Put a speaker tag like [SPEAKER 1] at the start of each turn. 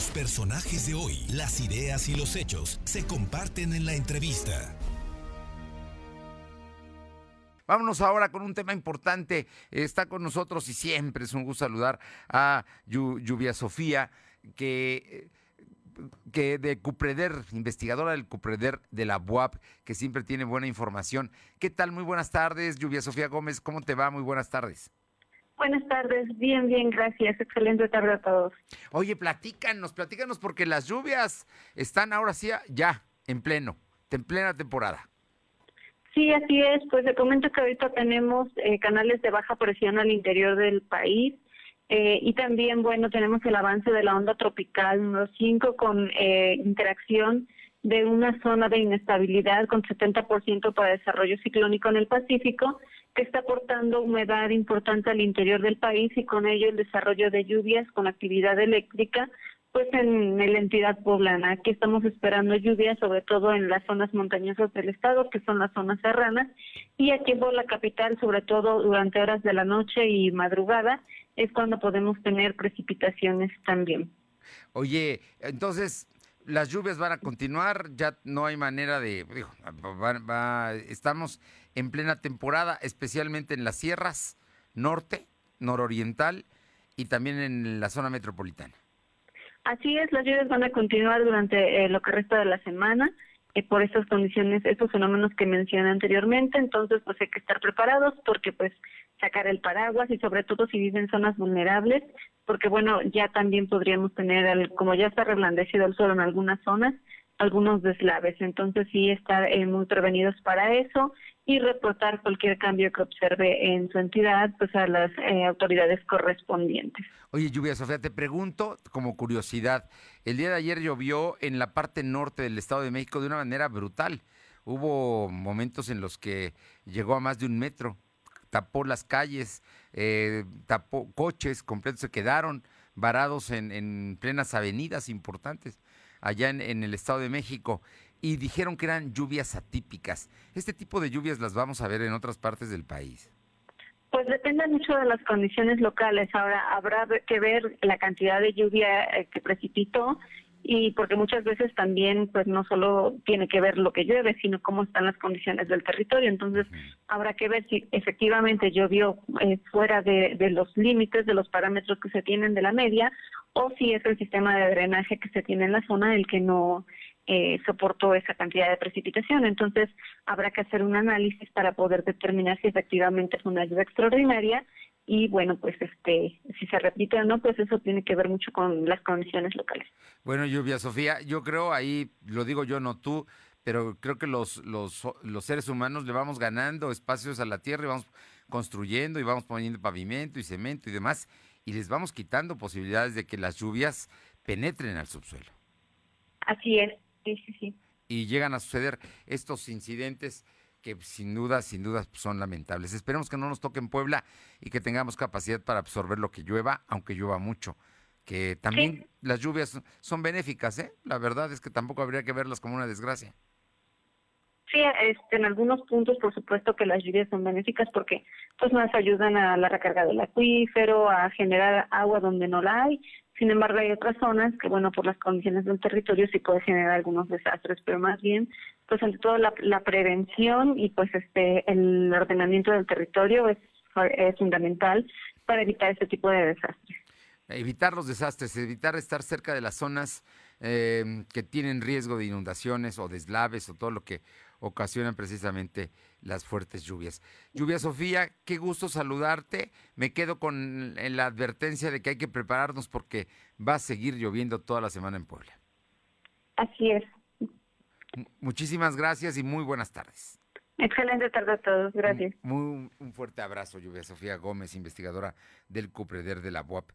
[SPEAKER 1] Los personajes de hoy, las ideas y los hechos se comparten en la entrevista.
[SPEAKER 2] Vámonos ahora con un tema importante. Está con nosotros y siempre es un gusto saludar a Lluvia Sofía, que que de Cupreder, investigadora del Cupreder de la UAP, que siempre tiene buena información. ¿Qué tal? Muy buenas tardes, Lluvia Sofía Gómez. ¿Cómo te va? Muy buenas tardes.
[SPEAKER 3] Buenas tardes, bien, bien, gracias. Excelente tarde a todos.
[SPEAKER 2] Oye, platícanos, platícanos porque las lluvias están ahora sí ya en pleno, en plena temporada.
[SPEAKER 3] Sí, así es. Pues te comento que ahorita tenemos eh, canales de baja presión al interior del país eh, y también, bueno, tenemos el avance de la onda tropical número 5 con eh, interacción de una zona de inestabilidad con 70% para desarrollo ciclónico en el Pacífico, que está aportando humedad importante al interior del país y con ello el desarrollo de lluvias con actividad eléctrica, pues en, la entidad poblana. Aquí estamos esperando lluvias, sobre todo en las zonas montañosas del estado, que son las zonas serranas, y aquí en la capital, sobre todo durante horas de la noche y madrugada, es cuando podemos tener precipitaciones también.
[SPEAKER 2] Oye, entonces las lluvias van a continuar, ya no hay manera de, digo, estamos en plena temporada, especialmente en las sierras norte, nororiental y también en la zona metropolitana.
[SPEAKER 3] Así es, las lluvias van a continuar durante eh, lo que resta de la semana. Eh, por estas condiciones, estos fenómenos que mencioné anteriormente, entonces pues hay que estar preparados porque pues sacar el paraguas y sobre todo si viven en zonas vulnerables, porque bueno, ya también podríamos tener, como ya está reblandecido el suelo en algunas zonas, algunos deslaves, entonces sí estar eh, muy prevenidos para eso y reportar cualquier cambio que observe en su entidad pues a las eh, autoridades correspondientes.
[SPEAKER 2] Oye, Lluvia Sofía, te pregunto como curiosidad, el día de ayer llovió en la parte norte del Estado de México de una manera brutal. Hubo momentos en los que llegó a más de un metro, tapó las calles, eh, tapó coches completos, se quedaron varados en, en plenas avenidas importantes allá en, el Estado de México y dijeron que eran lluvias atípicas. ¿Este tipo de lluvias las vamos a ver en otras partes del país?
[SPEAKER 3] Pues depende mucho de las condiciones locales. Ahora habrá que ver la cantidad de lluvia eh, que precipitó y porque muchas veces también pues no solo tiene que ver lo que llueve, sino cómo están las condiciones del territorio. Entonces habrá que ver si efectivamente llovió eh, fuera de, de los límites, de los parámetros que se tienen de la media, o si es el sistema de drenaje que se tiene en la zona el que no eh, soportó esa cantidad de precipitación. Entonces habrá que hacer un análisis para poder determinar si efectivamente es una lluvia extraordinaria y bueno, pues este, si se repite o no, pues eso tiene que ver mucho con las condiciones locales.
[SPEAKER 2] Bueno, Lluvia Sofía, yo creo ahí, lo digo yo, no tú, pero creo que los, los, los seres humanos le vamos ganando espacios a la tierra y vamos construyendo y vamos poniendo pavimento y cemento y demás, y les vamos quitando posibilidades de que las lluvias penetren al subsuelo.
[SPEAKER 3] Así es, sí, sí, sí.
[SPEAKER 2] Y llegan a suceder estos incidentes que sin duda, sin duda son lamentables. Esperemos que no nos toque en Puebla y que tengamos capacidad para absorber lo que llueva, aunque llueva mucho. Que también las lluvias son benéficas, ¿eh? La verdad es que tampoco habría que verlas como una desgracia.
[SPEAKER 3] Sí, este, en algunos puntos, por supuesto que las lluvias son benéficas porque pues nos ayudan a la recarga del acuífero, a generar agua donde no la hay. Sin embargo, hay otras zonas que, bueno, por las condiciones del territorio sí puede generar algunos desastres, pero más bien, pues ante todo la, prevención y pues este el ordenamiento del territorio es, es fundamental para evitar este tipo de desastres.
[SPEAKER 2] Evitar los desastres, evitar estar cerca de las zonas eh, que tienen riesgo de inundaciones o deslaves o todo lo que ocasionan precisamente las fuertes lluvias. Lluvia Sofía, qué gusto saludarte. Me quedo con la advertencia de que hay que prepararnos porque va a seguir lloviendo toda la semana en Puebla.
[SPEAKER 3] Así es.
[SPEAKER 2] Muchísimas gracias y muy buenas tardes.
[SPEAKER 3] Excelente tarde a todos, gracias.
[SPEAKER 2] un fuerte abrazo, Lluvia Sofía Gómez, investigadora del CUPREDER de la UAP.